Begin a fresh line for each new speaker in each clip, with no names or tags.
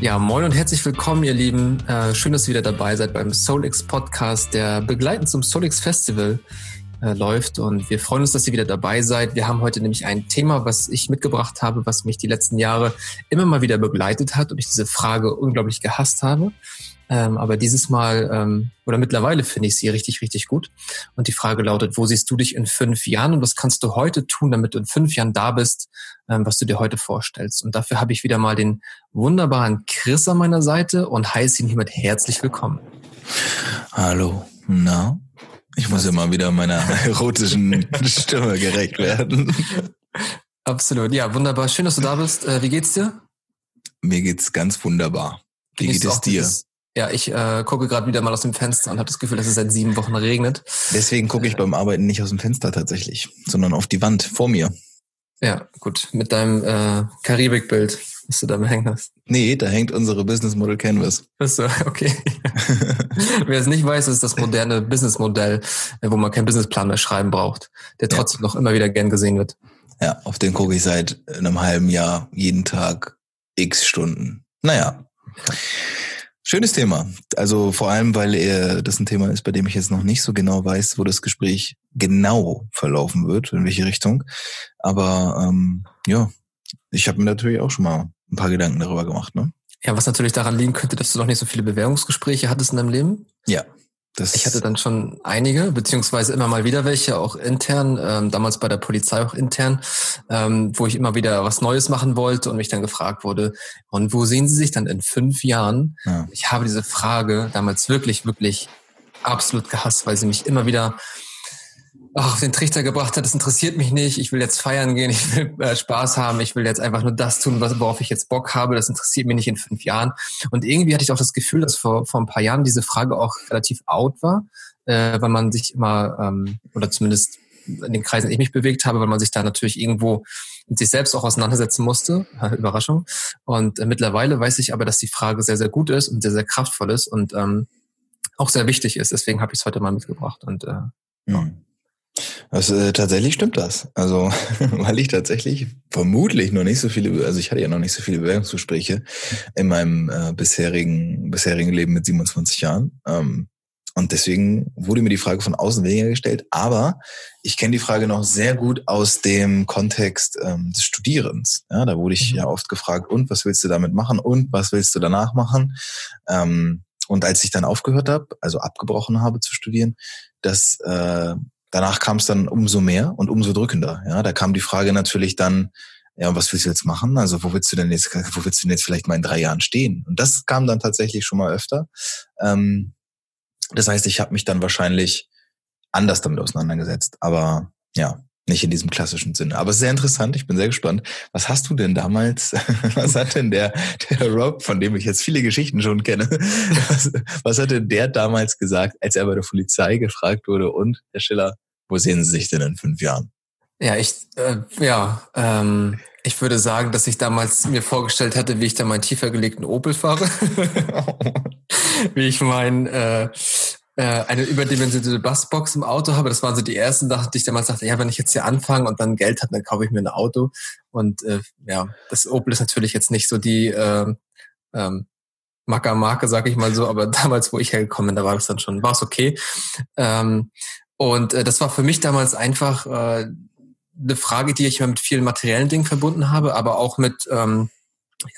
Ja, moin und herzlich willkommen, ihr Lieben. Äh, schön, dass ihr wieder dabei seid beim SoulX Podcast, der begleitend zum SoulX Festival äh, läuft. Und wir freuen uns, dass ihr wieder dabei seid. Wir haben heute nämlich ein Thema, was ich mitgebracht habe, was mich die letzten Jahre immer mal wieder begleitet hat und ich diese Frage unglaublich gehasst habe. Ähm, aber dieses Mal ähm, oder mittlerweile finde ich sie richtig, richtig gut. Und die Frage lautet, wo siehst du dich in fünf Jahren und was kannst du heute tun, damit du in fünf Jahren da bist, ähm, was du dir heute vorstellst? Und dafür habe ich wieder mal den wunderbaren Chris an meiner Seite und heiße ihn hiermit herzlich willkommen.
Hallo, na? Ich muss immer wieder meiner erotischen Stimme gerecht werden.
Absolut, ja, wunderbar. Schön, dass du da bist. Äh, wie geht's dir?
Mir geht's ganz wunderbar. Wie geht es dir? Dieses,
ja, ich äh, gucke gerade wieder mal aus dem Fenster und habe das Gefühl, dass es seit sieben Wochen regnet.
Deswegen gucke ich äh, beim Arbeiten nicht aus dem Fenster tatsächlich, sondern auf die Wand vor mir.
Ja, gut. Mit deinem äh, Karibikbild, was du da hängen hast.
Nee, da hängt unsere Business Model Canvas.
Achso, okay. Wer es nicht weiß, ist das moderne Businessmodell, wo man keinen Businessplan mehr schreiben braucht, der trotzdem ja. noch immer wieder gern gesehen wird.
Ja, auf den gucke ich seit einem halben Jahr jeden Tag x Stunden. Naja. Ja. Schönes Thema. Also vor allem, weil er das ein Thema ist, bei dem ich jetzt noch nicht so genau weiß, wo das Gespräch genau verlaufen wird, in welche Richtung. Aber ähm, ja, ich habe mir natürlich auch schon mal ein paar Gedanken darüber gemacht. Ne?
Ja, was natürlich daran liegen könnte, dass du noch nicht so viele Bewerbungsgespräche hattest in deinem Leben.
Ja,
das ich hatte dann schon einige, beziehungsweise immer mal wieder welche, auch intern, ähm, damals bei der Polizei auch intern, ähm, wo ich immer wieder was Neues machen wollte und mich dann gefragt wurde, und wo sehen Sie sich dann in fünf Jahren? Ja. Ich habe diese Frage damals wirklich, wirklich absolut gehasst, weil sie mich immer wieder auf den Trichter gebracht hat, das interessiert mich nicht, ich will jetzt feiern gehen, ich will äh, Spaß haben, ich will jetzt einfach nur das tun, was, worauf ich jetzt Bock habe, das interessiert mich nicht in fünf Jahren. Und irgendwie hatte ich auch das Gefühl, dass vor, vor ein paar Jahren diese Frage auch relativ out war, äh, weil man sich immer, ähm, oder zumindest in den Kreisen, in ich mich bewegt habe, weil man sich da natürlich irgendwo mit sich selbst auch auseinandersetzen musste. Überraschung. Und äh, mittlerweile weiß ich aber, dass die Frage sehr, sehr gut ist und sehr, sehr kraftvoll ist und ähm, auch sehr wichtig ist. Deswegen habe ich es heute mal mitgebracht. Und äh.
Mhm. Also, äh, tatsächlich stimmt das. Also, weil ich tatsächlich vermutlich noch nicht so viele, also ich hatte ja noch nicht so viele Bewerbungsgespräche in meinem äh, bisherigen, bisherigen Leben mit 27 Jahren. Ähm, und deswegen wurde mir die Frage von außen weniger gestellt. Aber ich kenne die Frage noch sehr gut aus dem Kontext ähm, des Studierens. Ja, da wurde ich mhm. ja oft gefragt, und was willst du damit machen? Und was willst du danach machen? Ähm, und als ich dann aufgehört habe, also abgebrochen habe zu studieren, das äh, danach kam es dann umso mehr und umso drückender. Ja, da kam die Frage natürlich dann, ja, was willst du jetzt machen? Also wo willst du denn jetzt, wo willst du denn jetzt vielleicht mal in drei Jahren stehen? Und das kam dann tatsächlich schon mal öfter. Ähm, das heißt, ich habe mich dann wahrscheinlich anders damit auseinandergesetzt. Aber ja, nicht in diesem klassischen Sinne. Aber sehr interessant, ich bin sehr gespannt. Was hast du denn damals, was hat denn der, der Rob, von dem ich jetzt viele Geschichten schon kenne, was, was hat denn der damals gesagt, als er bei der Polizei gefragt wurde und, Herr Schiller, wo sehen Sie sich denn in fünf Jahren?
Ja, ich, äh, ja, ähm, ich würde sagen, dass ich damals mir vorgestellt hatte, wie ich da meinen tiefer gelegten Opel fahre. wie ich mein, äh, eine überdimensionierte Bassbox im Auto habe. Das waren so die ersten die ich damals dachte, ja, wenn ich jetzt hier anfange und dann Geld habe, dann kaufe ich mir ein Auto. Und äh, ja, das Opel ist natürlich jetzt nicht so die äh, ähm, Macker-Marke, sag ich mal so, aber damals, wo ich hergekommen bin, da war das dann schon, war es okay. Ähm, und äh, das war für mich damals einfach äh, eine Frage, die ich immer mit vielen materiellen Dingen verbunden habe, aber auch mit ähm,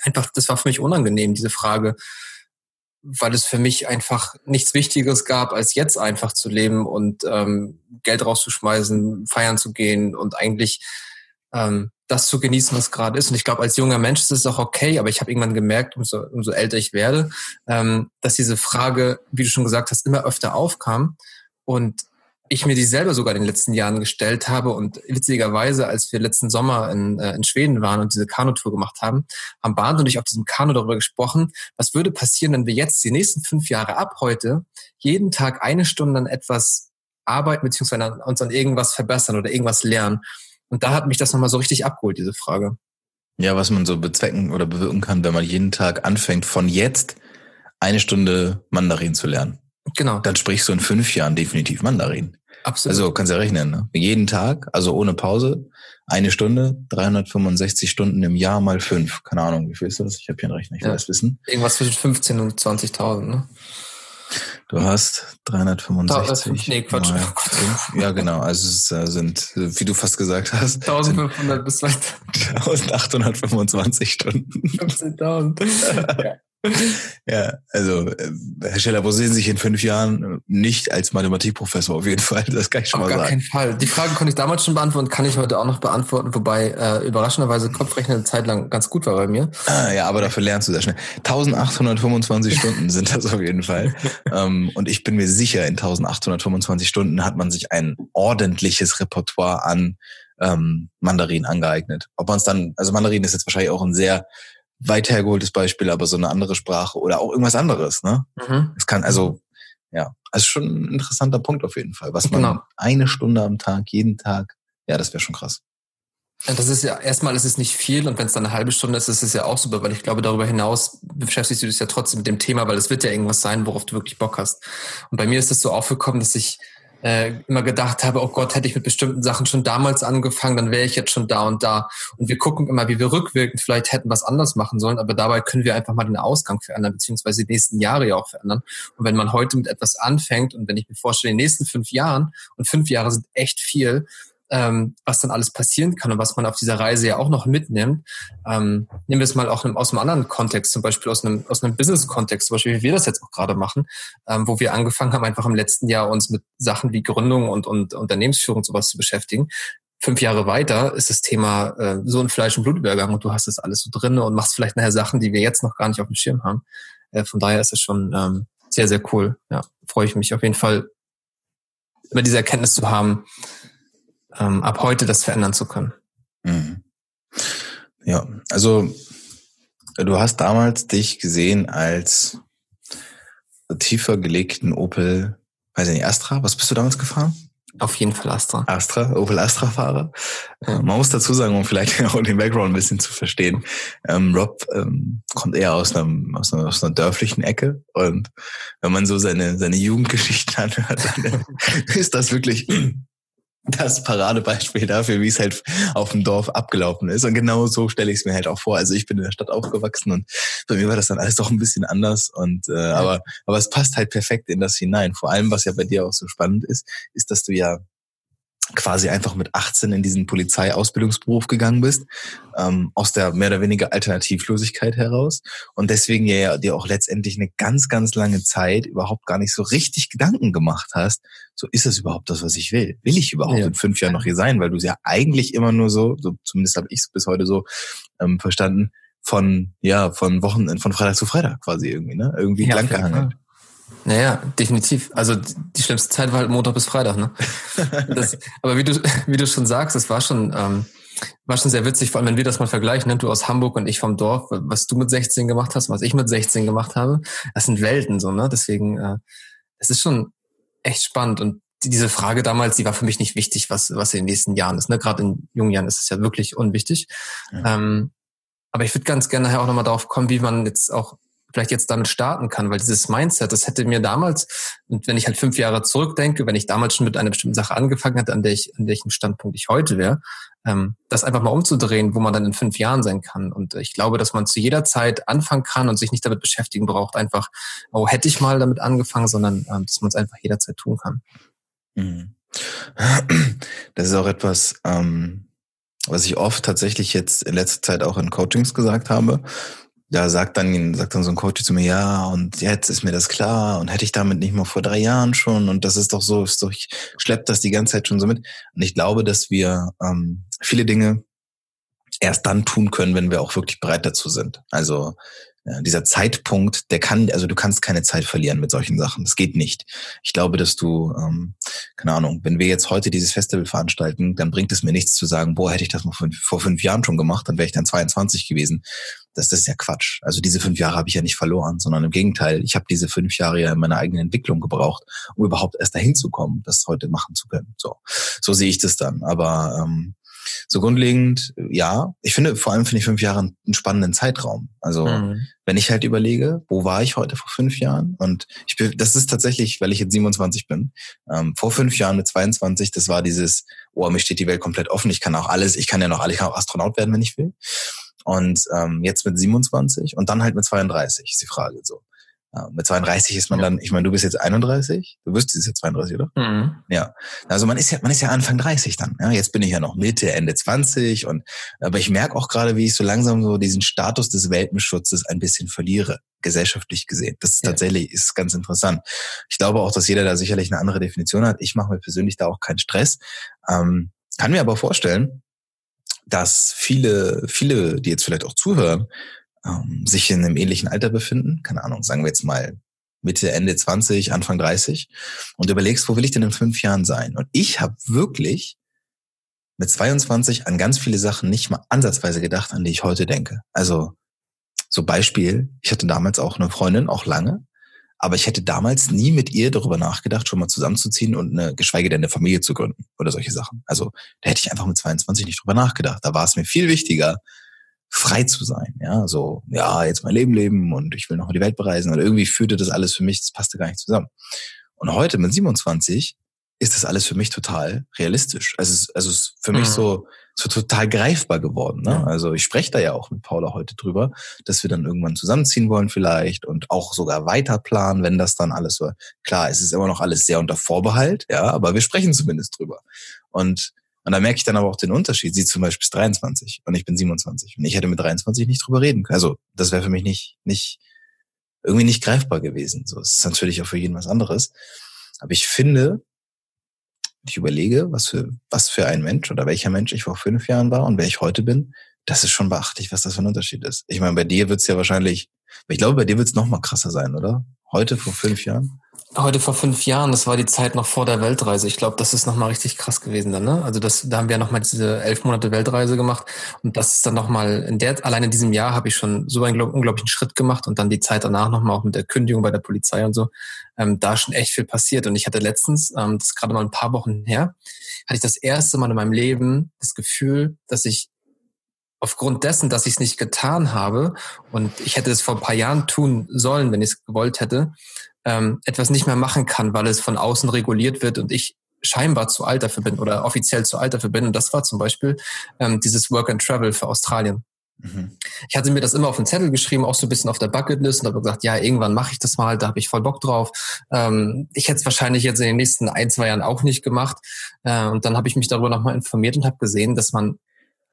einfach, das war für mich unangenehm, diese Frage, weil es für mich einfach nichts Wichtigeres gab, als jetzt einfach zu leben und ähm, Geld rauszuschmeißen, feiern zu gehen und eigentlich ähm, das zu genießen, was gerade ist. Und ich glaube, als junger Mensch ist es auch okay, aber ich habe irgendwann gemerkt, umso, umso älter ich werde, ähm, dass diese Frage, wie du schon gesagt hast, immer öfter aufkam. Und ich mir die selber sogar in den letzten Jahren gestellt habe. Und witzigerweise, als wir letzten Sommer in, äh, in Schweden waren und diese Kanutour gemacht haben, haben Barnd und ich auf diesem Kanu darüber gesprochen, was würde passieren, wenn wir jetzt die nächsten fünf Jahre ab heute jeden Tag eine Stunde an etwas arbeiten, beziehungsweise uns an irgendwas verbessern oder irgendwas lernen. Und da hat mich das nochmal so richtig abgeholt, diese Frage.
Ja, was man so bezwecken oder bewirken kann, wenn man jeden Tag anfängt, von jetzt eine Stunde Mandarin zu lernen.
Genau.
Dann sprichst du in fünf Jahren definitiv Mandarin. Absolut. Also kannst ja rechnen, ne? Jeden Tag, also ohne Pause, eine Stunde, 365 Stunden im Jahr mal fünf. Keine Ahnung, wie viel ist das? Ich habe hier einen Rechner, ich will ja. das wissen.
Irgendwas zwischen 15 und 20.000, ne?
Du hast 365. nee, Quatsch. Mal 5. Ja, genau. Also es äh, sind, wie du fast gesagt hast,
1500 bis
1825 Stunden. 15.000. ja. Ja, also äh, Herr Scheller, wo sehen Sie sich in fünf Jahren? Nicht als Mathematikprofessor auf jeden Fall, das kann ich schon auf mal sagen. Auf gar keinen
Fall. Die Frage konnte ich damals schon beantworten, kann ich heute auch noch beantworten, wobei äh, überraschenderweise Kopfrechnen eine Zeit lang ganz gut war bei mir.
Ah, ja, aber dafür lernst du sehr schnell. 1825 Stunden sind das auf jeden Fall. ähm, und ich bin mir sicher, in 1825 Stunden hat man sich ein ordentliches Repertoire an ähm, Mandarin angeeignet. Ob man es dann, also Mandarin ist jetzt wahrscheinlich auch ein sehr weit hergeholtes Beispiel, aber so eine andere Sprache oder auch irgendwas anderes, ne? Mhm. Es kann also, ja, also schon ein interessanter Punkt auf jeden Fall. Was man genau. eine Stunde am Tag, jeden Tag, ja, das wäre schon krass.
Das ist ja, erstmal ist es nicht viel und wenn es dann eine halbe Stunde ist, ist es ja auch super, weil ich glaube, darüber hinaus beschäftigst du dich ja trotzdem mit dem Thema, weil es wird ja irgendwas sein, worauf du wirklich Bock hast. Und bei mir ist es so aufgekommen, dass ich äh, immer gedacht habe, oh Gott, hätte ich mit bestimmten Sachen schon damals angefangen, dann wäre ich jetzt schon da und da. Und wir gucken immer, wie wir rückwirkend vielleicht hätten was anders machen sollen, aber dabei können wir einfach mal den Ausgang verändern, beziehungsweise die nächsten Jahre ja auch verändern. Und wenn man heute mit etwas anfängt und wenn ich mir vorstelle, in den nächsten fünf Jahren, und fünf Jahre sind echt viel, ähm, was dann alles passieren kann und was man auf dieser Reise ja auch noch mitnimmt. Ähm, nehmen wir es mal auch aus einem anderen Kontext, zum Beispiel aus einem, aus einem Business-Kontext, zum Beispiel wie wir das jetzt auch gerade machen, ähm, wo wir angefangen haben, einfach im letzten Jahr uns mit Sachen wie Gründung und, und Unternehmensführung sowas zu beschäftigen. Fünf Jahre weiter ist das Thema äh, so ein Fleisch- und Blutübergang und du hast das alles so drin und machst vielleicht nachher Sachen, die wir jetzt noch gar nicht auf dem Schirm haben. Äh, von daher ist es schon ähm, sehr, sehr cool. Ja, freue ich mich auf jeden Fall, über diese Erkenntnis zu haben, ähm, ab heute das verändern zu können. Mhm.
Ja, also du hast damals dich gesehen als tiefer gelegten Opel, weiß ich nicht, Astra. Was bist du damals gefahren?
Auf jeden Fall Astra.
Astra, Opel Astra-Fahrer. Ja. Man muss dazu sagen, um vielleicht auch den Background ein bisschen zu verstehen. Ähm, Rob ähm, kommt eher aus, einem, aus, einer, aus einer dörflichen Ecke und wenn man so seine, seine Jugendgeschichten anhört, dann ist das wirklich das Paradebeispiel dafür, wie es halt auf dem Dorf abgelaufen ist. Und genau so stelle ich es mir halt auch vor. Also ich bin in der Stadt aufgewachsen und bei mir war das dann alles doch ein bisschen anders. Und äh, ja. aber, aber es passt halt perfekt in das hinein. Vor allem, was ja bei dir auch so spannend ist, ist, dass du ja quasi einfach mit 18 in diesen Polizeiausbildungsberuf gegangen bist, ähm, aus der mehr oder weniger Alternativlosigkeit heraus und deswegen ja dir auch letztendlich eine ganz, ganz lange Zeit überhaupt gar nicht so richtig Gedanken gemacht hast, so ist es überhaupt das, was ich will? Will ich überhaupt ja. in fünf Jahren noch hier sein? Weil du es ja eigentlich immer nur so, so zumindest habe ich es bis heute so ähm, verstanden, von ja von Wochen von Freitag zu Freitag quasi irgendwie ne irgendwie ja, langgehangelt.
Naja, definitiv. Also die schlimmste Zeit war halt Montag bis Freitag, ne? Das, aber wie du, wie du schon sagst, es war schon, ähm, war schon sehr witzig, vor allem wenn wir das mal vergleichen, ne? du aus Hamburg und ich vom Dorf, was du mit 16 gemacht hast, was ich mit 16 gemacht habe, das sind Welten so, ne? Deswegen, äh, es ist schon echt spannend und diese Frage damals, die war für mich nicht wichtig, was, was in den nächsten Jahren ist. Ne? Gerade in jungen Jahren ist es ja wirklich unwichtig. Ja. Ähm, aber ich würde ganz gerne nachher auch nochmal darauf kommen, wie man jetzt auch vielleicht jetzt damit starten kann, weil dieses Mindset, das hätte mir damals, und wenn ich halt fünf Jahre zurückdenke, wenn ich damals schon mit einer bestimmten Sache angefangen hätte, an der ich, an welchem Standpunkt ich heute wäre, ähm, das einfach mal umzudrehen, wo man dann in fünf Jahren sein kann. Und ich glaube, dass man zu jeder Zeit anfangen kann und sich nicht damit beschäftigen braucht, einfach, oh, hätte ich mal damit angefangen, sondern ähm, dass man es einfach jederzeit tun kann.
Mhm. Das ist auch etwas, ähm, was ich oft tatsächlich jetzt in letzter Zeit auch in Coachings gesagt habe da sagt dann, sagt dann so ein Coach zu mir, ja, und jetzt ist mir das klar und hätte ich damit nicht mal vor drei Jahren schon und das ist doch so, ist doch, ich schlepp das die ganze Zeit schon so mit. Und ich glaube, dass wir ähm, viele Dinge erst dann tun können, wenn wir auch wirklich bereit dazu sind. Also ja, dieser Zeitpunkt, der kann, also du kannst keine Zeit verlieren mit solchen Sachen. Das geht nicht. Ich glaube, dass du, ähm, keine Ahnung, wenn wir jetzt heute dieses Festival veranstalten, dann bringt es mir nichts zu sagen, boah, hätte ich das mal vor, vor fünf Jahren schon gemacht, dann wäre ich dann 22 gewesen. Das, das ist ja Quatsch. Also diese fünf Jahre habe ich ja nicht verloren, sondern im Gegenteil, ich habe diese fünf Jahre ja in meiner eigenen Entwicklung gebraucht, um überhaupt erst dahin zu kommen, das heute machen zu können. So, so sehe ich das dann. Aber ähm, So grundlegend, ja. Ich finde, vor allem finde ich fünf Jahre einen spannenden Zeitraum. Also, mhm. wenn ich halt überlege, wo war ich heute vor fünf Jahren? Und ich bin, das ist tatsächlich, weil ich jetzt 27 bin, ähm, vor fünf Jahren mit 22, das war dieses, oh, mir steht die Welt komplett offen, ich kann auch alles, ich kann ja noch alles, ich kann auch Astronaut werden, wenn ich will. Und ähm, jetzt mit 27 und dann halt mit 32 ist die Frage so. Ja, mit 32 ist man ja. dann, ich meine, du bist jetzt 31, du wirst jetzt 32, oder? Mhm. Ja. Also man ist ja, man ist ja Anfang 30 dann. Ja, jetzt bin ich ja noch Mitte, Ende 20 und aber ich merke auch gerade, wie ich so langsam so diesen Status des Welpenschutzes ein bisschen verliere, gesellschaftlich gesehen. Das ist ja. tatsächlich ist ganz interessant. Ich glaube auch, dass jeder da sicherlich eine andere Definition hat. Ich mache mir persönlich da auch keinen Stress. Ähm, kann mir aber vorstellen, dass viele, viele, die jetzt vielleicht auch zuhören, ähm, sich in einem ähnlichen Alter befinden, keine Ahnung, sagen wir jetzt mal Mitte, Ende 20, Anfang 30 und überlegst, wo will ich denn in fünf Jahren sein? Und ich habe wirklich mit 22 an ganz viele Sachen nicht mal ansatzweise gedacht, an die ich heute denke. Also so Beispiel, ich hatte damals auch eine Freundin, auch lange, aber ich hätte damals nie mit ihr darüber nachgedacht, schon mal zusammenzuziehen und eine, geschweige denn eine Familie zu gründen oder solche Sachen. Also da hätte ich einfach mit 22 nicht drüber nachgedacht. Da war es mir viel wichtiger, frei zu sein. Ja, so, ja, jetzt mein Leben leben und ich will noch die Welt bereisen. Und irgendwie führte das alles für mich, das passte gar nicht zusammen. Und heute mit 27 ist das alles für mich total realistisch. Also es ist, also es ist für mhm. mich so, so total greifbar geworden. Ne? Ja. Also ich spreche da ja auch mit Paula heute drüber, dass wir dann irgendwann zusammenziehen wollen vielleicht und auch sogar weiter planen, wenn das dann alles so. Klar, es ist immer noch alles sehr unter Vorbehalt, ja, aber wir sprechen zumindest drüber. Und und da merke ich dann aber auch den Unterschied. Sie zum Beispiel ist 23 und ich bin 27. Und ich hätte mit 23 nicht drüber reden können. Also das wäre für mich nicht, nicht, irgendwie nicht greifbar gewesen. So, es ist natürlich auch für jeden was anderes. Aber ich finde, ich überlege, was für, was für ein Mensch oder welcher Mensch ich vor fünf Jahren war und wer ich heute bin, das ist schon beachtlich, was das für ein Unterschied ist. Ich meine, bei dir wird's ja wahrscheinlich, ich glaube, bei dir wird's noch mal krasser sein, oder? Heute vor fünf Jahren?
Heute vor fünf Jahren, das war die Zeit noch vor der Weltreise. Ich glaube, das ist nochmal richtig krass gewesen dann, ne? Also das, da haben wir nochmal diese elf Monate Weltreise gemacht und das ist dann nochmal, in der, allein in diesem Jahr habe ich schon so einen unglaublichen Schritt gemacht und dann die Zeit danach nochmal auch mit der Kündigung bei der Polizei und so, ähm, da schon echt viel passiert und ich hatte letztens, ähm, das ist gerade mal ein paar Wochen her, hatte ich das erste Mal in meinem Leben das Gefühl, dass ich aufgrund dessen, dass ich es nicht getan habe und ich hätte es vor ein paar Jahren tun sollen, wenn ich es gewollt hätte, ähm, etwas nicht mehr machen kann, weil es von außen reguliert wird und ich scheinbar zu alt dafür bin oder offiziell zu alt dafür bin. Und das war zum Beispiel ähm, dieses Work and Travel für Australien. Mhm. Ich hatte mir das immer auf den Zettel geschrieben, auch so ein bisschen auf der Bucketlist und habe gesagt, ja, irgendwann mache ich das mal, da habe ich voll Bock drauf. Ähm, ich hätte es wahrscheinlich jetzt in den nächsten ein, zwei Jahren auch nicht gemacht. Äh, und dann habe ich mich darüber nochmal informiert und habe gesehen, dass man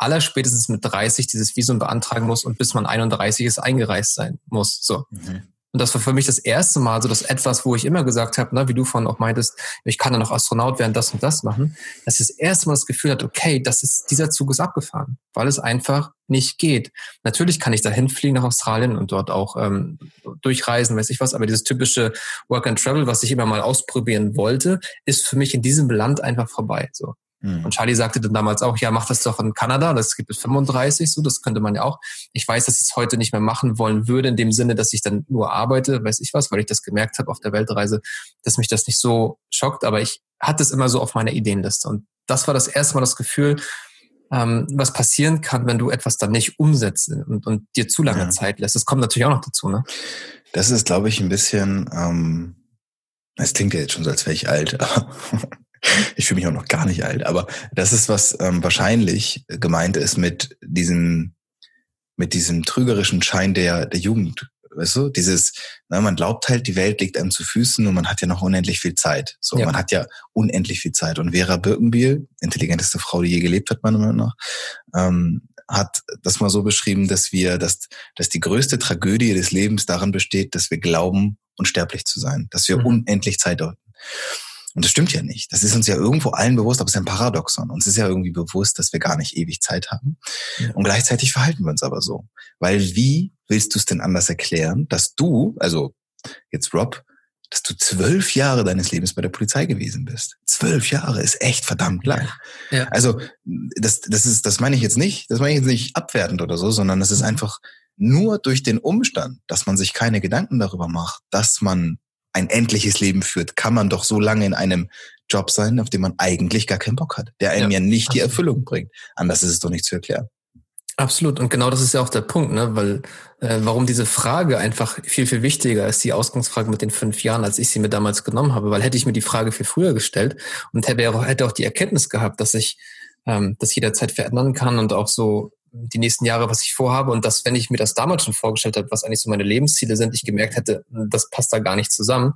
allerspätestens mit 30 dieses Visum beantragen muss und bis man 31 ist eingereist sein muss. So. Mhm. Und das war für mich das erste Mal so, dass etwas, wo ich immer gesagt habe, ne, wie du vorhin auch meintest, ich kann ja noch Astronaut werden, das und das machen, dass ich das erste Mal das Gefühl hat, okay, das ist, dieser Zug ist abgefahren, weil es einfach nicht geht. Natürlich kann ich dahin fliegen nach Australien und dort auch ähm, durchreisen, weiß ich was, aber dieses typische Work and Travel, was ich immer mal ausprobieren wollte, ist für mich in diesem Land einfach vorbei. So. Mhm. Und Charlie sagte dann damals auch, ja, mach das doch in Kanada, das gibt es 35, so, das könnte man ja auch. Ich weiß, dass ich es heute nicht mehr machen wollen würde, in dem Sinne, dass ich dann nur arbeite, weiß ich was, weil ich das gemerkt habe auf der Weltreise, dass mich das nicht so schockt, aber ich hatte es immer so auf meiner Ideenliste. Und das war das erste Mal das Gefühl, ähm, was passieren kann, wenn du etwas dann nicht umsetzt und, und dir zu lange ja. Zeit lässt. Das kommt natürlich auch noch dazu, ne?
Das ist, glaube ich, ein bisschen, ähm, es klingt ja jetzt schon so, als wäre ich alt, ich fühle mich auch noch gar nicht alt, aber das ist, was ähm, wahrscheinlich gemeint ist mit diesem, mit diesem trügerischen Schein der, der Jugend. Weißt du, dieses, na, man glaubt halt, die Welt liegt einem zu Füßen und man hat ja noch unendlich viel Zeit. So, ja. man hat ja unendlich viel Zeit. Und Vera Birkenbiel, intelligenteste Frau, die je gelebt hat, meiner Meinung nach, ähm, hat das mal so beschrieben, dass wir, dass, dass die größte Tragödie des Lebens darin besteht, dass wir glauben, unsterblich zu sein, dass wir mhm. unendlich Zeit haben. Und das stimmt ja nicht. Das ist uns ja irgendwo allen bewusst, aber es ist ein Paradoxon. Uns ist ja irgendwie bewusst, dass wir gar nicht ewig Zeit haben. Ja. Und gleichzeitig verhalten wir uns aber so. Weil wie willst du es denn anders erklären, dass du, also jetzt Rob, dass du zwölf Jahre deines Lebens bei der Polizei gewesen bist. Zwölf Jahre ist echt verdammt lang. Ja. Also das, das ist, das meine ich jetzt nicht, das meine ich jetzt nicht abwertend oder so, sondern das ist einfach nur durch den Umstand, dass man sich keine Gedanken darüber macht, dass man ein endliches Leben führt, kann man doch so lange in einem Job sein, auf den man eigentlich gar keinen Bock hat, der einem ja, ja nicht die Erfüllung bringt. Anders ist es doch nicht zu erklären.
Absolut. Und genau das ist ja auch der Punkt, ne? Weil äh, warum diese Frage einfach viel, viel wichtiger ist, die Ausgangsfrage mit den fünf Jahren, als ich sie mir damals genommen habe. Weil hätte ich mir die Frage viel früher gestellt und hätte auch, hätte auch die Erkenntnis gehabt, dass ich ähm, das jederzeit verändern kann und auch so die nächsten Jahre, was ich vorhabe. Und dass, wenn ich mir das damals schon vorgestellt habe, was eigentlich so meine Lebensziele sind, ich gemerkt hätte, das passt da gar nicht zusammen,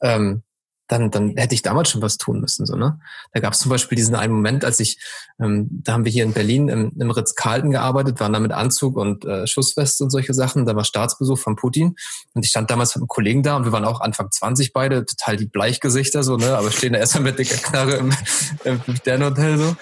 ähm, dann, dann hätte ich damals schon was tun müssen. So, ne? Da gab es zum Beispiel diesen einen Moment, als ich, ähm, da haben wir hier in Berlin im, im Ritz-Carlton gearbeitet, waren da mit Anzug und äh, Schussweste und solche Sachen. Da war Staatsbesuch von Putin und ich stand damals mit einem Kollegen da und wir waren auch Anfang 20 beide, total die Bleichgesichter, so, ne? aber stehen da erstmal mit dicker Knarre im, im Sternhotel so.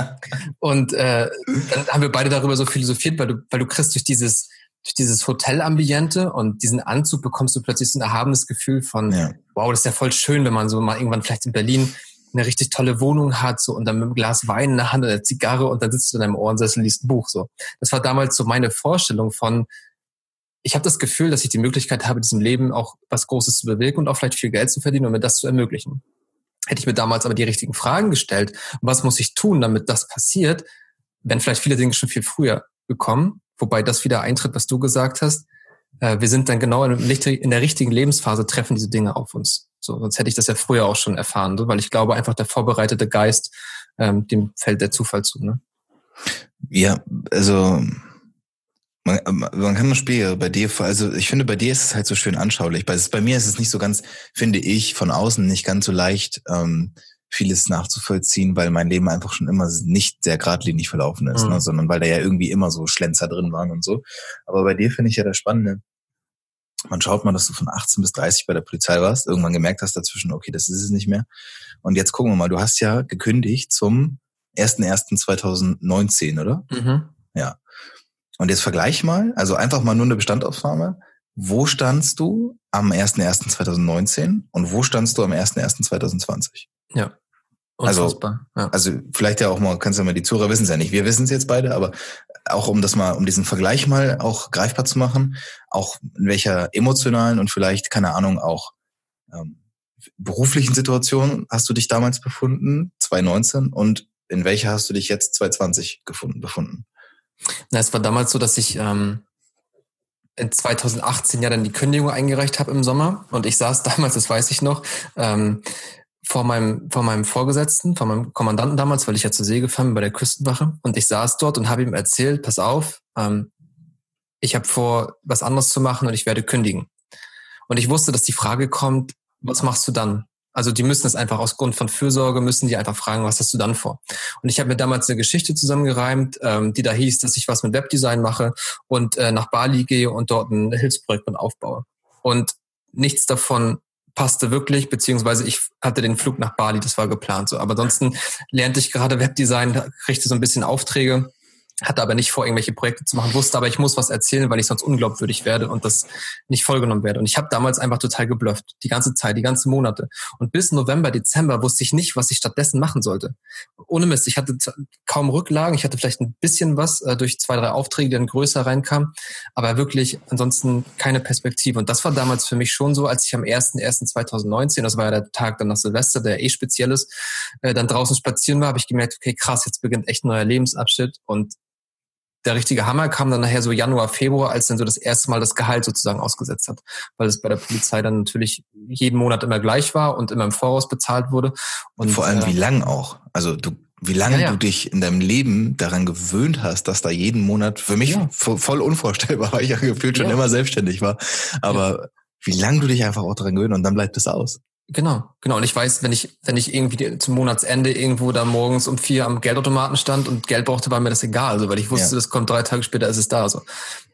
Und äh, dann haben wir beide darüber so philosophiert, weil du, weil du kriegst durch dieses durch dieses Hotelambiente und diesen Anzug bekommst du plötzlich so ein erhabenes Gefühl von, ja. wow, das ist ja voll schön, wenn man so mal irgendwann vielleicht in Berlin eine richtig tolle Wohnung hat so und dann mit einem Glas Wein in der Hand oder eine Zigarre und dann sitzt du in deinem Ohrensessel und liest ein Buch so. Das war damals so meine Vorstellung von ich habe das Gefühl, dass ich die Möglichkeit habe, diesem Leben auch was Großes zu bewirken und auch vielleicht viel Geld zu verdienen, um mir das zu ermöglichen. Hätte ich mir damals aber die richtigen Fragen gestellt, was muss ich tun, damit das passiert, wenn vielleicht viele Dinge schon viel früher gekommen Wobei das wieder eintritt, was du gesagt hast. Äh, wir sind dann genau in der richtigen Lebensphase, treffen diese Dinge auf uns. So, sonst hätte ich das ja früher auch schon erfahren, so, weil ich glaube, einfach der vorbereitete Geist, ähm, dem fällt der Zufall zu. Ne?
Ja, also man, man kann das Spiel bei dir, also ich finde, bei dir ist es halt so schön anschaulich. Bei, bei mir ist es nicht so ganz, finde ich, von außen nicht ganz so leicht, ähm, vieles nachzuvollziehen, weil mein Leben einfach schon immer nicht sehr geradlinig verlaufen ist, ne, mhm. ne, sondern weil da ja irgendwie immer so Schlenzer drin waren und so. Aber bei dir finde ich ja das Spannende. Man schaut mal, dass du von 18 bis 30 bei der Polizei warst, irgendwann gemerkt hast dazwischen, okay, das ist es nicht mehr. Und jetzt gucken wir mal, du hast ja gekündigt zum 1.1.2019, oder? Mhm. Ja. Und jetzt vergleich mal, also einfach mal nur eine Bestandaufnahme. Wo standst du am 1.1.2019 und wo standst du am 1.1.2020?
Ja.
Also, ja. also vielleicht ja auch mal, kannst du ja mal die Zuhörer wissen es ja nicht. Wir wissen es jetzt beide, aber auch um das mal, um diesen Vergleich mal auch greifbar zu machen, auch in welcher emotionalen und vielleicht, keine Ahnung, auch ähm, beruflichen Situation hast du dich damals befunden, 2019, und in welcher hast du dich jetzt 2020 gefunden, befunden?
Na, es war damals so, dass ich ähm, in 2018 ja dann die Kündigung eingereicht habe im Sommer und ich saß damals, das weiß ich noch, ähm, vor meinem, vor meinem Vorgesetzten, vor meinem Kommandanten damals, weil ich ja zur See gefahren bin bei der Küstenwache. Und ich saß dort und habe ihm erzählt, pass auf, ähm, ich habe vor, was anderes zu machen und ich werde kündigen. Und ich wusste, dass die Frage kommt, was machst du dann? Also die müssen es einfach aus Grund von Fürsorge, müssen die einfach fragen, was hast du dann vor? Und ich habe mir damals eine Geschichte zusammengereimt, ähm, die da hieß, dass ich was mit Webdesign mache und äh, nach Bali gehe und dort ein Hilfsprojekt mit aufbaue. Und nichts davon passte wirklich, beziehungsweise ich hatte den Flug nach Bali, das war geplant so. Aber ansonsten lernte ich gerade Webdesign, kriegte so ein bisschen Aufträge hatte aber nicht vor, irgendwelche Projekte zu machen, wusste aber, ich muss was erzählen, weil ich sonst unglaubwürdig werde und das nicht vollgenommen werde. Und ich habe damals einfach total geblufft, die ganze Zeit, die ganzen Monate. Und bis November, Dezember wusste ich nicht, was ich stattdessen machen sollte. Ohne Mist, ich hatte kaum Rücklagen, ich hatte vielleicht ein bisschen was äh, durch zwei, drei Aufträge, die dann größer reinkamen, aber wirklich ansonsten keine Perspektive. Und das war damals für mich schon so, als ich am 1.1.2019, das war ja der Tag dann nach Silvester, der eh speziell ist, äh, dann draußen spazieren war, habe ich gemerkt, okay, krass, jetzt beginnt echt ein neuer Lebensabschnitt und der richtige Hammer kam dann nachher so Januar, Februar, als dann so das erste Mal das Gehalt sozusagen ausgesetzt hat, weil es bei der Polizei dann natürlich jeden Monat immer gleich war und immer im Voraus bezahlt wurde.
Und vor allem äh, wie lang auch. Also du, wie lange ja, ja. du dich in deinem Leben daran gewöhnt hast, dass da jeden Monat für mich ja. voll unvorstellbar, weil ich ja gefühlt schon immer selbstständig war. Aber wie lange du dich einfach auch daran gewöhnt und dann bleibt es aus.
Genau, genau. Und ich weiß, wenn ich, wenn ich irgendwie zum Monatsende irgendwo da morgens um vier am Geldautomaten stand und Geld brauchte, war mir das egal. Also, weil ich wusste, ja. das kommt drei Tage später, ist es da. So.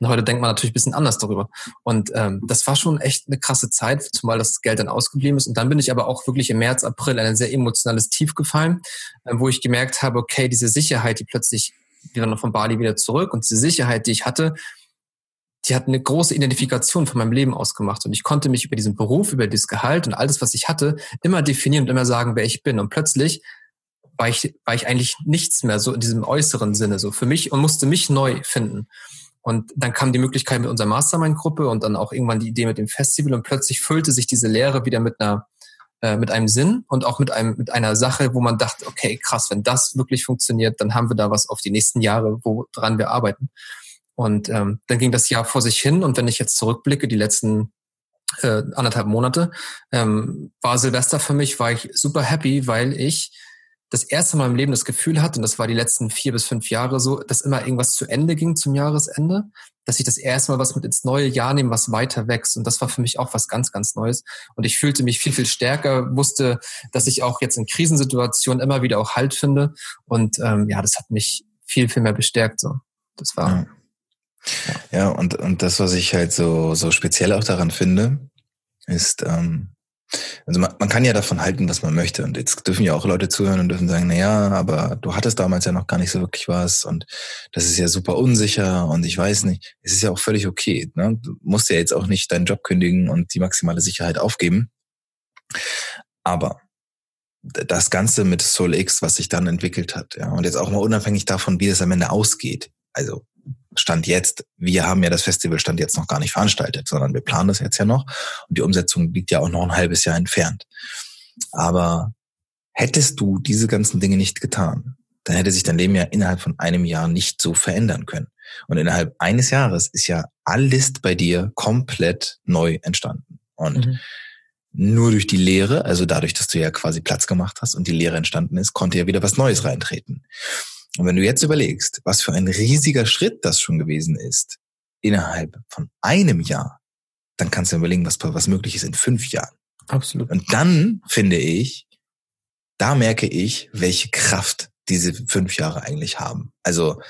Und heute denkt man natürlich ein bisschen anders darüber. Und ähm, das war schon echt eine krasse Zeit, zumal das Geld dann ausgeblieben ist. Und dann bin ich aber auch wirklich im März, April in ein sehr emotionales Tief gefallen, äh, wo ich gemerkt habe, okay, diese Sicherheit, die plötzlich, wir waren noch von Bali wieder zurück und diese Sicherheit, die ich hatte, die hat eine große Identifikation von meinem Leben ausgemacht. Und ich konnte mich über diesen Beruf, über dieses Gehalt und alles, was ich hatte, immer definieren und immer sagen, wer ich bin. Und plötzlich war ich, war ich eigentlich nichts mehr so in diesem äußeren Sinne, so für mich und musste mich neu finden. Und dann kam die Möglichkeit mit unserer Mastermind-Gruppe und dann auch irgendwann die Idee mit dem Festival und plötzlich füllte sich diese Lehre wieder mit einer, äh, mit einem Sinn und auch mit einem mit einer Sache, wo man dachte, okay, krass, wenn das wirklich funktioniert, dann haben wir da was auf die nächsten Jahre, woran wir arbeiten. Und ähm, dann ging das Jahr vor sich hin und wenn ich jetzt zurückblicke, die letzten äh, anderthalb Monate, ähm, war Silvester für mich, war ich super happy, weil ich das erste Mal im Leben das Gefühl hatte, und das war die letzten vier bis fünf Jahre so, dass immer irgendwas zu Ende ging zum Jahresende, dass ich das erste Mal was mit ins neue Jahr nehme, was weiter wächst. Und das war für mich auch was ganz, ganz Neues. Und ich fühlte mich viel, viel stärker, wusste, dass ich auch jetzt in Krisensituationen immer wieder auch Halt finde. Und ähm, ja, das hat mich viel, viel mehr bestärkt. So, das war.
Ja. Ja, und, und das, was ich halt so, so speziell auch daran finde, ist, ähm, also man, man kann ja davon halten, was man möchte. Und jetzt dürfen ja auch Leute zuhören und dürfen sagen, na ja, aber du hattest damals ja noch gar nicht so wirklich was und das ist ja super unsicher und ich weiß nicht. Es ist ja auch völlig okay. Ne? Du musst ja jetzt auch nicht deinen Job kündigen und die maximale Sicherheit aufgeben. Aber das Ganze mit Soul X, was sich dann entwickelt hat, ja, und jetzt auch mal unabhängig davon, wie das am Ende ausgeht. Also Stand jetzt, wir haben ja das Festival Stand jetzt noch gar nicht veranstaltet, sondern wir planen das jetzt ja noch und die Umsetzung liegt ja auch noch ein halbes Jahr entfernt. Aber hättest du diese ganzen Dinge nicht getan, dann hätte sich dein Leben ja innerhalb von einem Jahr nicht so verändern können. Und innerhalb eines Jahres ist ja alles bei dir komplett neu entstanden. Und mhm. nur durch die Lehre, also dadurch, dass du ja quasi Platz gemacht hast und die Lehre entstanden ist, konnte ja wieder was Neues reintreten. Und wenn du jetzt überlegst, was für ein riesiger Schritt das schon gewesen ist, innerhalb von einem Jahr, dann kannst du überlegen, was, was möglich ist in fünf Jahren.
Absolut.
Und dann finde ich, da merke ich, welche Kraft diese fünf Jahre eigentlich haben. Also,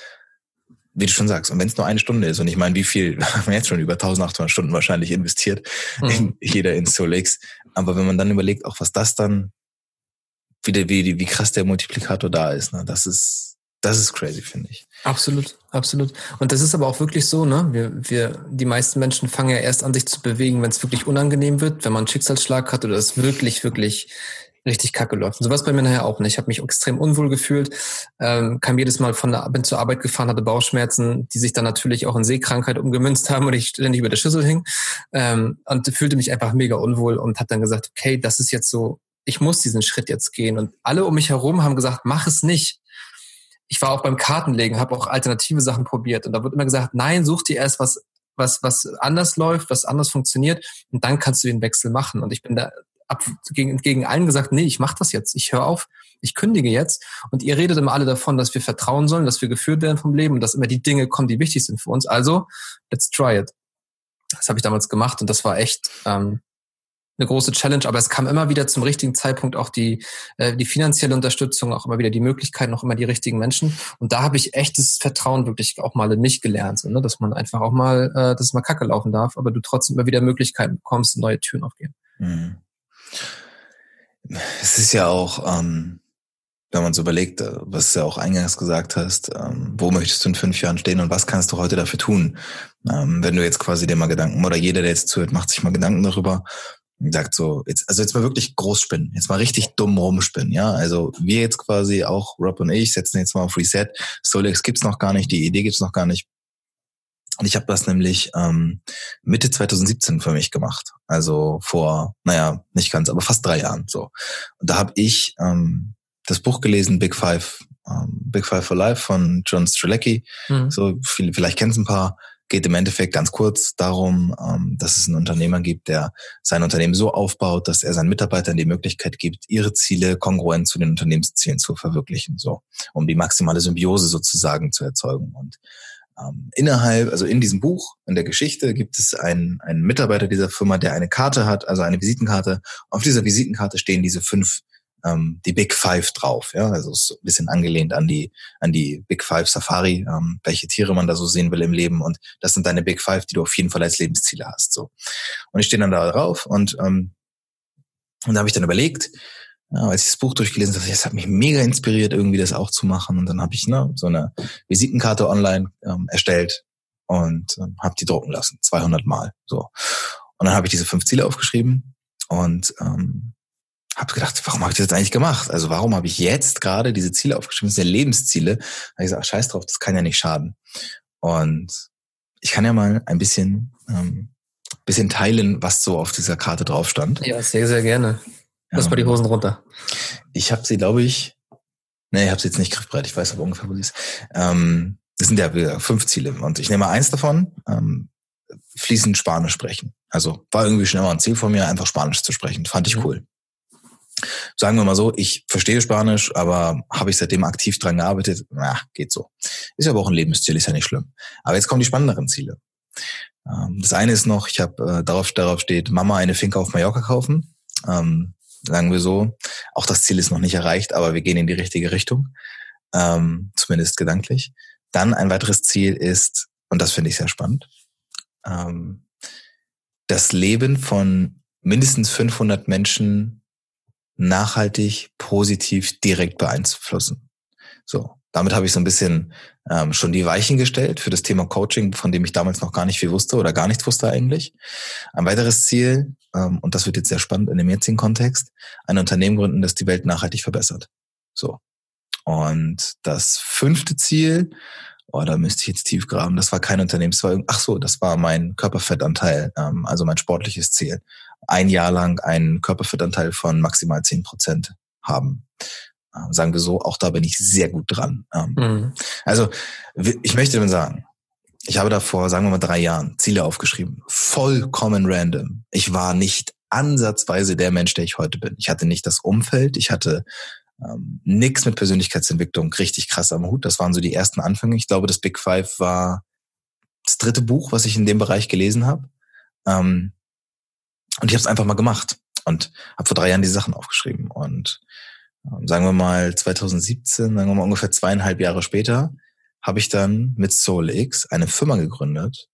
wie du schon sagst, und wenn es nur eine Stunde ist, und ich meine, wie viel, wir haben jetzt schon über 1800 Stunden wahrscheinlich investiert, mhm. in, jeder in Solex, aber wenn man dann überlegt, auch was das dann, wie, wie, wie krass der Multiplikator da ist, ne, das ist, das ist crazy, finde ich.
Absolut, absolut. Und das ist aber auch wirklich so, ne? Wir, wir, die meisten Menschen fangen ja erst an, sich zu bewegen, wenn es wirklich unangenehm wird, wenn man einen Schicksalsschlag hat oder es wirklich, wirklich richtig kacke läuft. Und sowas bei mir nachher auch nicht. Ich habe mich extrem unwohl gefühlt, ähm, kam jedes Mal von der, bin zur Arbeit gefahren, hatte Bauchschmerzen, die sich dann natürlich auch in Seekrankheit umgemünzt haben und ich ständig über der Schüssel hing. Ähm, und fühlte mich einfach mega unwohl und hat dann gesagt, okay, das ist jetzt so, ich muss diesen Schritt jetzt gehen. Und alle um mich herum haben gesagt, mach es nicht ich war auch beim Kartenlegen, habe auch alternative Sachen probiert und da wird immer gesagt, nein, such dir erst was, was, was anders läuft, was anders funktioniert und dann kannst du den Wechsel machen. Und ich bin da ab, gegen, gegen allen gesagt, nee, ich mache das jetzt, ich höre auf, ich kündige jetzt. Und ihr redet immer alle davon, dass wir vertrauen sollen, dass wir geführt werden vom Leben und dass immer die Dinge kommen, die wichtig sind für uns. Also, let's try it. Das habe ich damals gemacht und das war echt ähm, eine große Challenge, aber es kam immer wieder zum richtigen Zeitpunkt auch die, äh, die finanzielle Unterstützung, auch immer wieder die Möglichkeiten, auch immer die richtigen Menschen. Und da habe ich echtes Vertrauen wirklich auch mal in mich gelernt, so, ne? dass man einfach auch mal, äh, dass es mal Kacke laufen darf, aber du trotzdem immer wieder Möglichkeiten bekommst, neue Türen aufgehen. Mhm.
Es ist ja auch, ähm, wenn man so überlegt, äh, was du ja auch eingangs gesagt hast, ähm, wo möchtest du in fünf Jahren stehen und was kannst du heute dafür tun? Ähm, wenn du jetzt quasi dir mal Gedanken, oder jeder, der jetzt zuhört, macht sich mal Gedanken darüber, sagt so, jetzt, also jetzt mal wirklich groß spinnen, jetzt mal richtig dumm rumspinnen, ja. Also wir jetzt quasi auch, Rob und ich, setzen jetzt mal auf Reset. Solex gibt's noch gar nicht, die Idee gibt's noch gar nicht. Und ich habe das nämlich ähm, Mitte 2017 für mich gemacht. Also vor, naja, nicht ganz, aber fast drei Jahren so. Und da habe ich ähm, das Buch gelesen, Big Five, ähm, Big Five for Life von John Strelecki. Mhm. So, viele, vielleicht kennen es ein paar geht im Endeffekt ganz kurz darum, ähm, dass es einen Unternehmer gibt, der sein Unternehmen so aufbaut, dass er seinen Mitarbeitern die Möglichkeit gibt, ihre Ziele kongruent zu den Unternehmenszielen zu verwirklichen, so um die maximale Symbiose sozusagen zu erzeugen. Und ähm, innerhalb, also in diesem Buch, in der Geschichte, gibt es einen, einen Mitarbeiter dieser Firma, der eine Karte hat, also eine Visitenkarte. Auf dieser Visitenkarte stehen diese fünf ähm, die Big Five drauf. Ja, also ist ein bisschen angelehnt an die an die Big Five Safari, ähm, welche Tiere man da so sehen will im Leben. Und das sind deine Big Five, die du auf jeden Fall als Lebensziele hast. So und ich stehe dann da drauf und ähm, und da habe ich dann überlegt, ja, als ich das Buch durchgelesen habe, das hat mich mega inspiriert, irgendwie das auch zu machen. Und dann habe ich ne, so eine Visitenkarte online ähm, erstellt und ähm, habe die drucken lassen, 200 Mal. So. Und dann habe ich diese fünf Ziele aufgeschrieben und ähm, habe gedacht, warum habe ich das jetzt eigentlich gemacht? Also warum habe ich jetzt gerade diese Ziele aufgeschrieben? Das sind ja Lebensziele. Da habe ich gesagt, ach, scheiß drauf, das kann ja nicht schaden. Und ich kann ja mal ein bisschen, ähm, bisschen teilen, was so auf dieser Karte drauf stand.
Ja, sehr, sehr gerne. Lass mal die Hosen runter.
Ich habe sie, glaube ich, nee, ich habe sie jetzt nicht griffbereit, ich weiß aber ungefähr, wo sie ist. Ähm, das sind ja fünf Ziele und ich nehme eins davon, ähm, fließend Spanisch sprechen. Also war irgendwie schon immer ein Ziel von mir, einfach Spanisch zu sprechen. Fand ich mhm. cool. Sagen wir mal so, ich verstehe Spanisch, aber habe ich seitdem aktiv dran gearbeitet? Na, geht so. Ist aber auch ein Lebensziel, ist ja nicht schlimm. Aber jetzt kommen die spannenderen Ziele. Ähm, das eine ist noch, ich habe äh, darauf, darauf steht, Mama eine Finca auf Mallorca kaufen. Ähm, sagen wir so. Auch das Ziel ist noch nicht erreicht, aber wir gehen in die richtige Richtung. Ähm, zumindest gedanklich. Dann ein weiteres Ziel ist, und das finde ich sehr spannend, ähm, das Leben von mindestens 500 Menschen nachhaltig, positiv, direkt beeinflussen. So, damit habe ich so ein bisschen ähm, schon die Weichen gestellt für das Thema Coaching, von dem ich damals noch gar nicht viel wusste oder gar nichts wusste eigentlich. Ein weiteres Ziel, ähm, und das wird jetzt sehr spannend in dem jetzigen Kontext, ein Unternehmen gründen, das die Welt nachhaltig verbessert. So. Und das fünfte Ziel, oh, da müsste ich jetzt tief graben, das war kein Unternehmenswagen. Ach so, das war mein Körperfettanteil, ähm, also mein sportliches Ziel. Ein Jahr lang einen Körperfettanteil von maximal zehn Prozent haben. Ähm, sagen wir so, auch da bin ich sehr gut dran. Ähm, mhm. Also ich möchte damit sagen, ich habe da vor, sagen wir mal, drei Jahren Ziele aufgeschrieben. Vollkommen random. Ich war nicht ansatzweise der Mensch, der ich heute bin. Ich hatte nicht das Umfeld, ich hatte ähm, nix mit Persönlichkeitsentwicklung richtig krass am Hut. Das waren so die ersten Anfänge. Ich glaube, das Big Five war das dritte Buch, was ich in dem Bereich gelesen habe. Ähm, und ich habe es einfach mal gemacht und habe vor drei Jahren die Sachen aufgeschrieben. Und ähm, sagen wir mal 2017, sagen wir mal ungefähr zweieinhalb Jahre später, habe ich dann mit SoulX eine Firma gegründet,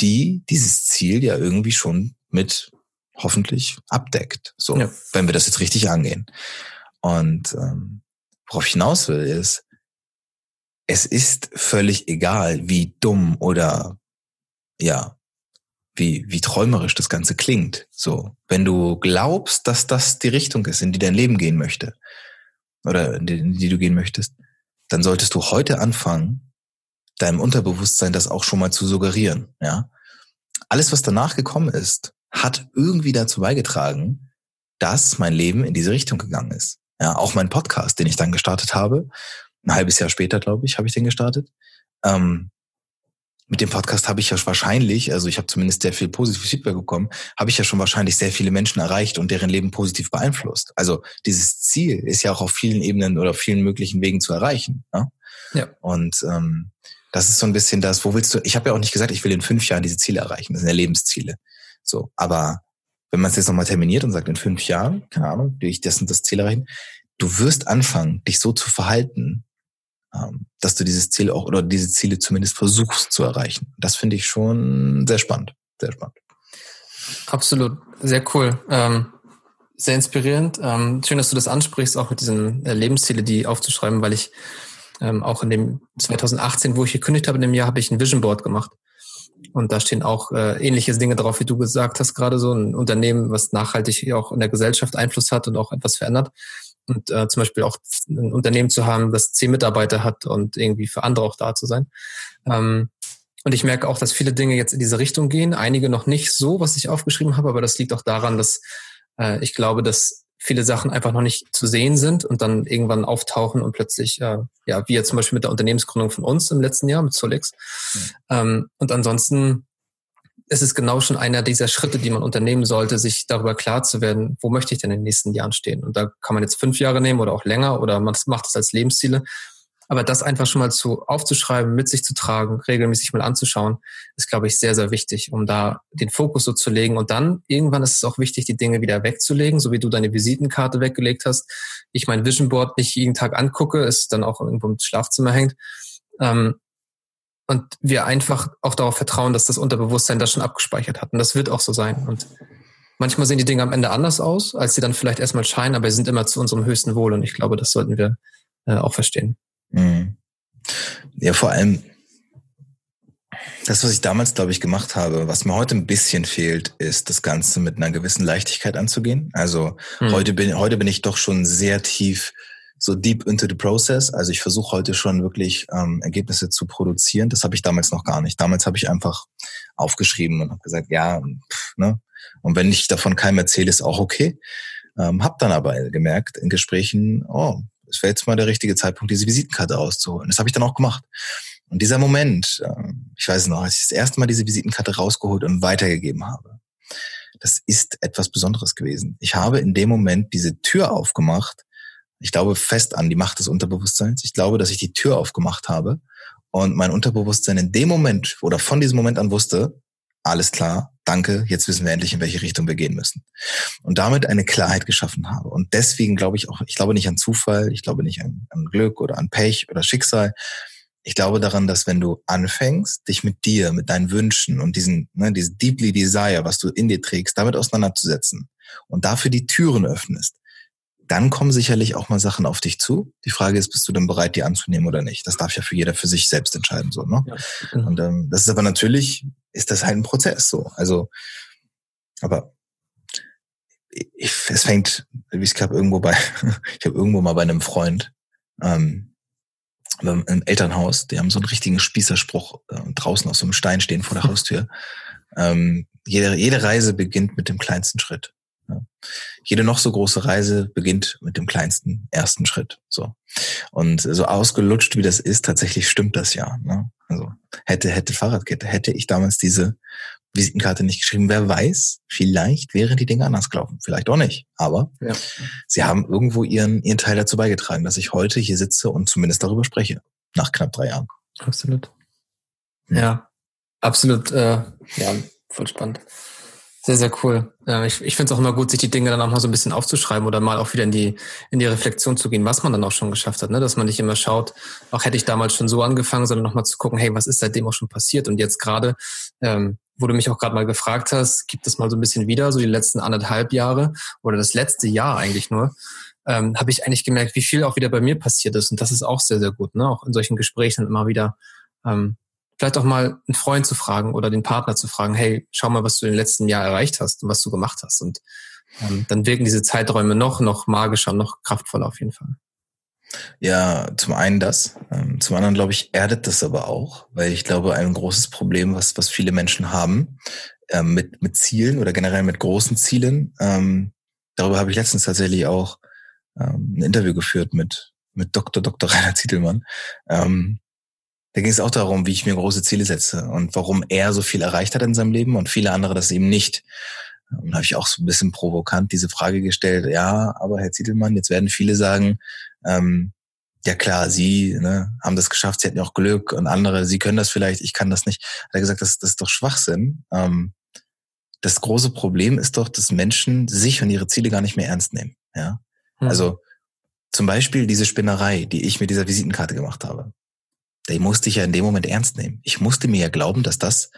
die dieses Ziel ja irgendwie schon mit hoffentlich abdeckt. So, ja. wenn wir das jetzt richtig angehen. Und ähm, worauf ich hinaus will, ist, es ist völlig egal, wie dumm oder ja, wie, wie träumerisch das Ganze klingt. So, wenn du glaubst, dass das die Richtung ist, in die dein Leben gehen möchte, oder in die, in die du gehen möchtest, dann solltest du heute anfangen, deinem Unterbewusstsein das auch schon mal zu suggerieren, ja. Alles, was danach gekommen ist, hat irgendwie dazu beigetragen, dass mein Leben in diese Richtung gegangen ist. Ja, auch mein Podcast, den ich dann gestartet habe, ein halbes Jahr später, glaube ich, habe ich den gestartet. Ähm, mit dem Podcast habe ich ja wahrscheinlich, also ich habe zumindest sehr viel positives Feedback bekommen, habe ich ja schon wahrscheinlich sehr viele Menschen erreicht und deren Leben positiv beeinflusst. Also dieses Ziel ist ja auch auf vielen Ebenen oder auf vielen möglichen Wegen zu erreichen. Ja. ja. Und ähm, das ist so ein bisschen das, wo willst du, ich habe ja auch nicht gesagt, ich will in fünf Jahren diese Ziele erreichen, das sind ja Lebensziele. So, aber wenn man es jetzt nochmal terminiert und sagt, in fünf Jahren, keine Ahnung, will ich das und das Ziel erreichen, du wirst anfangen, dich so zu verhalten, dass du dieses Ziel auch oder diese Ziele zumindest versuchst zu erreichen. Das finde ich schon sehr spannend, sehr spannend.
Absolut, sehr cool. Ähm, sehr inspirierend. Ähm, schön, dass du das ansprichst, auch mit diesen äh, Lebensziele, die aufzuschreiben, weil ich ähm, auch in dem 2018, wo ich gekündigt habe, in dem Jahr, habe ich ein Vision Board gemacht. Und da stehen auch äh, ähnliche Dinge drauf, wie du gesagt hast, gerade so ein Unternehmen, was nachhaltig auch in der Gesellschaft Einfluss hat und auch etwas verändert. Und äh, zum Beispiel auch ein Unternehmen zu haben, das zehn Mitarbeiter hat und irgendwie für andere auch da zu sein. Ähm, und ich merke auch, dass viele Dinge jetzt in diese Richtung gehen, einige noch nicht so, was ich aufgeschrieben habe, aber das liegt auch daran, dass äh, ich glaube, dass viele Sachen einfach noch nicht zu sehen sind und dann irgendwann auftauchen und plötzlich, äh, ja, wie jetzt zum Beispiel mit der Unternehmensgründung von uns im letzten Jahr mit Solix. Mhm. Ähm, und ansonsten ist es genau schon einer dieser Schritte, die man unternehmen sollte, sich darüber klar zu werden, wo möchte ich denn in den nächsten Jahren stehen? Und da kann man jetzt fünf Jahre nehmen oder auch länger oder man macht es als Lebensziele. Aber das einfach schon mal zu aufzuschreiben, mit sich zu tragen, regelmäßig mal anzuschauen, ist, glaube ich, sehr, sehr wichtig, um da den Fokus so zu legen. Und dann irgendwann ist es auch wichtig, die Dinge wieder wegzulegen, so wie du deine Visitenkarte weggelegt hast. Ich mein Vision Board nicht jeden Tag angucke, es dann auch irgendwo im Schlafzimmer hängt. Ähm, und wir einfach auch darauf vertrauen, dass das Unterbewusstsein das schon abgespeichert hat. Und das wird auch so sein. Und manchmal sehen die Dinge am Ende anders aus, als sie dann vielleicht erstmal scheinen, aber sie sind immer zu unserem höchsten Wohl. Und ich glaube, das sollten wir äh, auch verstehen.
Mhm. Ja, vor allem das, was ich damals, glaube ich, gemacht habe, was mir heute ein bisschen fehlt, ist das Ganze mit einer gewissen Leichtigkeit anzugehen. Also mhm. heute bin heute bin ich doch schon sehr tief so deep into the process. Also ich versuche heute schon wirklich ähm, Ergebnisse zu produzieren. Das habe ich damals noch gar nicht. Damals habe ich einfach aufgeschrieben und habe gesagt, ja, pff, ne. Und wenn ich davon keinem erzähle, ist auch okay. Ähm, hab dann aber gemerkt in Gesprächen, oh, es wäre jetzt mal der richtige Zeitpunkt, diese Visitenkarte rauszuholen. Das habe ich dann auch gemacht. Und dieser Moment, ähm, ich weiß noch, als ich das erste Mal diese Visitenkarte rausgeholt und weitergegeben habe, das ist etwas Besonderes gewesen. Ich habe in dem Moment diese Tür aufgemacht. Ich glaube fest an die Macht des Unterbewusstseins. Ich glaube, dass ich die Tür aufgemacht habe und mein Unterbewusstsein in dem Moment oder von diesem Moment an wusste, alles klar, danke, jetzt wissen wir endlich, in welche Richtung wir gehen müssen. Und damit eine Klarheit geschaffen habe. Und deswegen glaube ich auch, ich glaube nicht an Zufall, ich glaube nicht an, an Glück oder an Pech oder Schicksal. Ich glaube daran, dass wenn du anfängst, dich mit dir, mit deinen Wünschen und diesen, ne, dieses deeply desire, was du in dir trägst, damit auseinanderzusetzen und dafür die Türen öffnest, dann kommen sicherlich auch mal Sachen auf dich zu. Die Frage ist, bist du denn bereit, die anzunehmen oder nicht? Das darf ja für jeder für sich selbst entscheiden, so, ne? Ja, genau. Und ähm, das ist aber natürlich, ist das halt ein Prozess, so. Also, aber ich, es fängt, wie ich habe irgendwo bei, ich habe irgendwo mal bei einem Freund, ähm, im Elternhaus, die haben so einen richtigen Spießerspruch äh, draußen auf so einem Stein stehen vor der Haustür. Ähm, jede, jede Reise beginnt mit dem kleinsten Schritt. Jede noch so große Reise beginnt mit dem kleinsten ersten Schritt. So und so ausgelutscht wie das ist, tatsächlich stimmt das ja. Ne? Also hätte hätte Fahrradkette, hätte ich damals diese Visitenkarte nicht geschrieben, wer weiß, vielleicht wären die Dinge anders gelaufen, vielleicht auch nicht. Aber ja. sie haben irgendwo ihren ihren Teil dazu beigetragen, dass ich heute hier sitze und zumindest darüber spreche nach knapp drei Jahren.
Absolut. Ja, absolut. Äh, ja, voll spannend. Sehr, sehr cool. Ich, ich finde es auch immer gut, sich die Dinge dann auch mal so ein bisschen aufzuschreiben oder mal auch wieder in die, in die Reflexion zu gehen, was man dann auch schon geschafft hat. Ne? Dass man nicht immer schaut, auch hätte ich damals schon so angefangen, sondern nochmal zu gucken, hey, was ist seitdem auch schon passiert? Und jetzt gerade, ähm, wo du mich auch gerade mal gefragt hast, gibt es mal so ein bisschen wieder, so die letzten anderthalb Jahre oder das letzte Jahr eigentlich nur, ähm, habe ich eigentlich gemerkt, wie viel auch wieder bei mir passiert ist. Und das ist auch sehr, sehr gut, ne? auch in solchen Gesprächen immer wieder ähm, vielleicht auch mal einen Freund zu fragen oder den Partner zu fragen, hey, schau mal, was du im letzten Jahr erreicht hast und was du gemacht hast. Und ähm, dann wirken diese Zeiträume noch, noch magischer, noch kraftvoller auf jeden Fall.
Ja, zum einen das. Ähm, zum anderen, glaube ich, erdet das aber auch, weil ich glaube, ein großes Problem, was, was viele Menschen haben, ähm, mit, mit Zielen oder generell mit großen Zielen, ähm, darüber habe ich letztens tatsächlich auch ähm, ein Interview geführt mit, mit Dr. Dr. Rainer Zietelmann. Ähm, da ging es auch darum, wie ich mir große Ziele setze und warum er so viel erreicht hat in seinem Leben und viele andere das eben nicht. Und da habe ich auch so ein bisschen provokant diese Frage gestellt, ja, aber Herr Zietelmann, jetzt werden viele sagen, ähm, ja klar, Sie ne, haben das geschafft, Sie hatten ja auch Glück und andere, Sie können das vielleicht, ich kann das nicht. Hat er gesagt, das, das ist doch Schwachsinn. Ähm, das große Problem ist doch, dass Menschen sich und ihre Ziele gar nicht mehr ernst nehmen. Ja, mhm. also zum Beispiel diese Spinnerei, die ich mit dieser Visitenkarte gemacht habe die musste ich ja in dem Moment ernst nehmen. Ich musste mir ja glauben, dass das,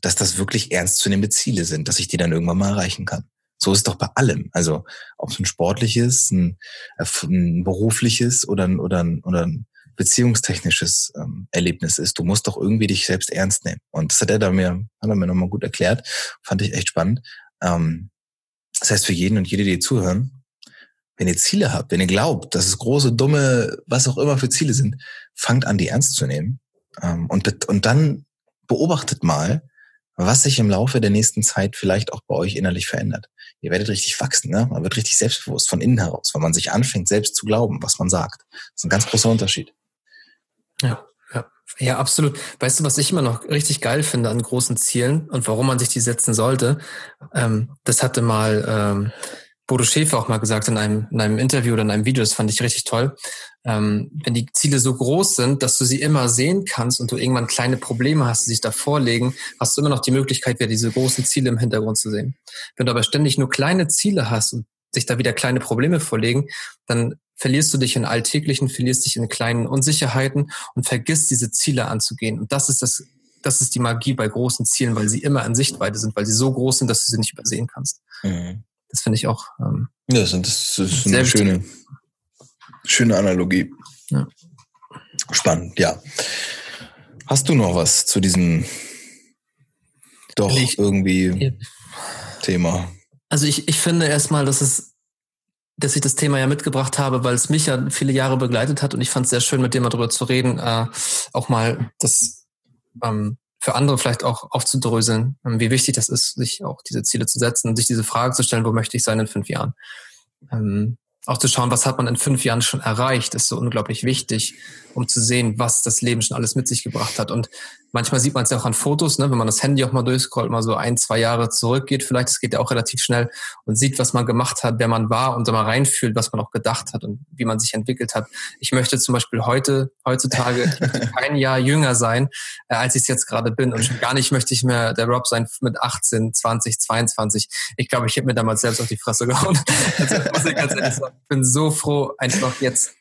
dass das wirklich ernstzunehmende Ziele sind, dass ich die dann irgendwann mal erreichen kann. So ist es doch bei allem. Also ob es ein sportliches, ein, ein berufliches oder ein, oder ein, oder ein beziehungstechnisches ähm, Erlebnis ist. Du musst doch irgendwie dich selbst ernst nehmen. Und das hat er da mir, hat er mir nochmal gut erklärt. Fand ich echt spannend. Ähm, das heißt, für jeden und jede, die zuhören, wenn ihr Ziele habt, wenn ihr glaubt, dass es große, dumme, was auch immer für Ziele sind, fangt an, die ernst zu nehmen. Ähm, und, und dann beobachtet mal, was sich im Laufe der nächsten Zeit vielleicht auch bei euch innerlich verändert. Ihr werdet richtig wachsen, ne? Man wird richtig selbstbewusst von innen heraus, weil man sich anfängt, selbst zu glauben, was man sagt. Das ist ein ganz großer Unterschied.
Ja, ja. Ja, absolut. Weißt du, was ich immer noch richtig geil finde an großen Zielen und warum man sich die setzen sollte? Ähm, das hatte mal ähm, Bodo Schäfer auch mal gesagt in einem, in einem Interview oder in einem Video, das fand ich richtig toll. Ähm, wenn die Ziele so groß sind, dass du sie immer sehen kannst und du irgendwann kleine Probleme hast, die sich da vorlegen, hast du immer noch die Möglichkeit, wieder diese großen Ziele im Hintergrund zu sehen. Wenn du aber ständig nur kleine Ziele hast und sich da wieder kleine Probleme vorlegen, dann verlierst du dich in alltäglichen, verlierst dich in kleinen Unsicherheiten und vergisst diese Ziele anzugehen. Und das ist das, das ist die Magie bei großen Zielen, weil sie immer in Sichtweite sind, weil sie so groß sind, dass du sie nicht übersehen kannst. Mhm. Das finde ich auch. Ähm,
ja, das ist, das ist eine schöne, schöne Analogie. Ja. Spannend, ja. Hast du noch was zu diesem doch ich, irgendwie. Thema?
Also ich, ich finde erstmal, dass es, dass ich das Thema ja mitgebracht habe, weil es mich ja viele Jahre begleitet hat und ich fand es sehr schön, mit dir mal drüber zu reden, äh, auch mal das ähm, für andere vielleicht auch aufzudröseln, ähm, wie wichtig das ist, sich auch diese Ziele zu setzen und sich diese Frage zu stellen, wo möchte ich sein in fünf Jahren? ähm, auch zu schauen, was hat man in fünf Jahren schon erreicht, ist so unglaublich wichtig, um zu sehen, was das Leben schon alles mit sich gebracht hat. Und manchmal sieht man es ja auch an Fotos, ne, wenn man das Handy auch mal durchscrollt, mal so ein, zwei Jahre zurückgeht, vielleicht, das geht ja auch relativ schnell und sieht, was man gemacht hat, wer man war und so mal reinfühlt, was man auch gedacht hat und wie man sich entwickelt hat. Ich möchte zum Beispiel heute, heutzutage kein Jahr jünger sein, äh, als ich es jetzt gerade bin. Und schon gar nicht möchte ich mehr der Rob sein mit 18, 20, 22. Ich glaube, ich hätte mir damals selbst auf die Fresse gehauen. Also, muss ich ganz ehrlich sagen ich bin so froh, einfach jetzt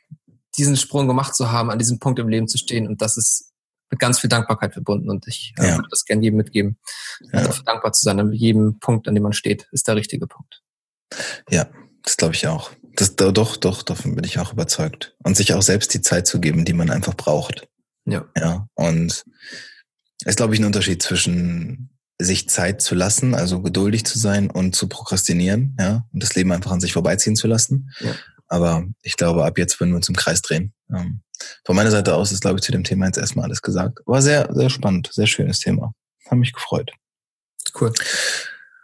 diesen Sprung gemacht zu haben, an diesem Punkt im Leben zu stehen. Und das ist mit ganz viel Dankbarkeit verbunden. Und ich äh, ja. würde das gerne jedem mitgeben, ja. dafür dankbar zu sein. An jedem Punkt, an dem man steht, ist der richtige Punkt.
Ja, das glaube ich auch. Das, doch, doch, davon bin ich auch überzeugt. Und sich auch selbst die Zeit zu geben, die man einfach braucht. Ja. Ja. Und es ist, glaube ich, ein Unterschied zwischen sich Zeit zu lassen, also geduldig zu sein und zu prokrastinieren, ja, und das Leben einfach an sich vorbeiziehen zu lassen. Ja. Aber ich glaube, ab jetzt würden wir uns im Kreis drehen. Ähm, von meiner Seite aus ist, glaube ich, zu dem Thema jetzt erstmal alles gesagt. War sehr, sehr spannend, sehr schönes Thema. Hat mich gefreut.
Cool.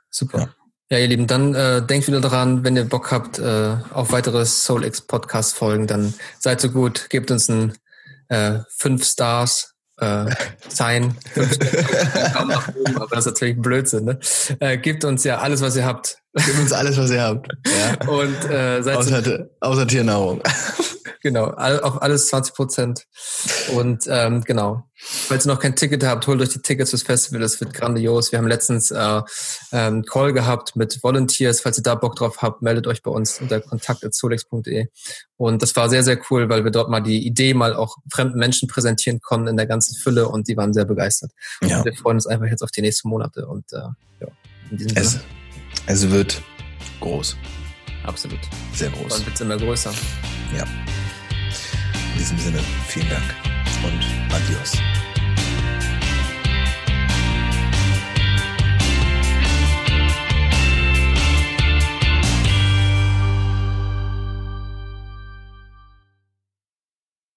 Super. Ja. Ja, ihr Lieben, dann äh, denkt wieder daran, wenn ihr Bock habt äh, auf weitere SoulX Podcast Folgen, dann seid so gut, gebt uns ein äh, fünf Stars äh, sein. aber das ist natürlich Blödsinn. Ne? Äh, gebt uns ja alles, was ihr habt.
Gebt uns alles, was ihr habt.
Ja. Und äh, seid
außer, so, außer Tiernahrung.
Genau, all, auf alles 20 Prozent. Und ähm, genau, falls ihr noch kein Ticket habt, holt euch die Tickets fürs Festival. Das wird grandios. Wir haben letztens äh, ähm, Call gehabt mit Volunteers. Falls ihr da Bock drauf habt, meldet euch bei uns unter kontakt.solex.de. Und das war sehr, sehr cool, weil wir dort mal die Idee mal auch fremden Menschen präsentieren konnten in der ganzen Fülle und die waren sehr begeistert. Ja. Und wir freuen uns einfach jetzt auf die nächsten Monate. Und äh, ja,
in diesem es, Sinne. Es wird groß.
Absolut.
Sehr groß.
Dann wird es immer größer.
Ja. In diesem Sinne, vielen Dank und adios.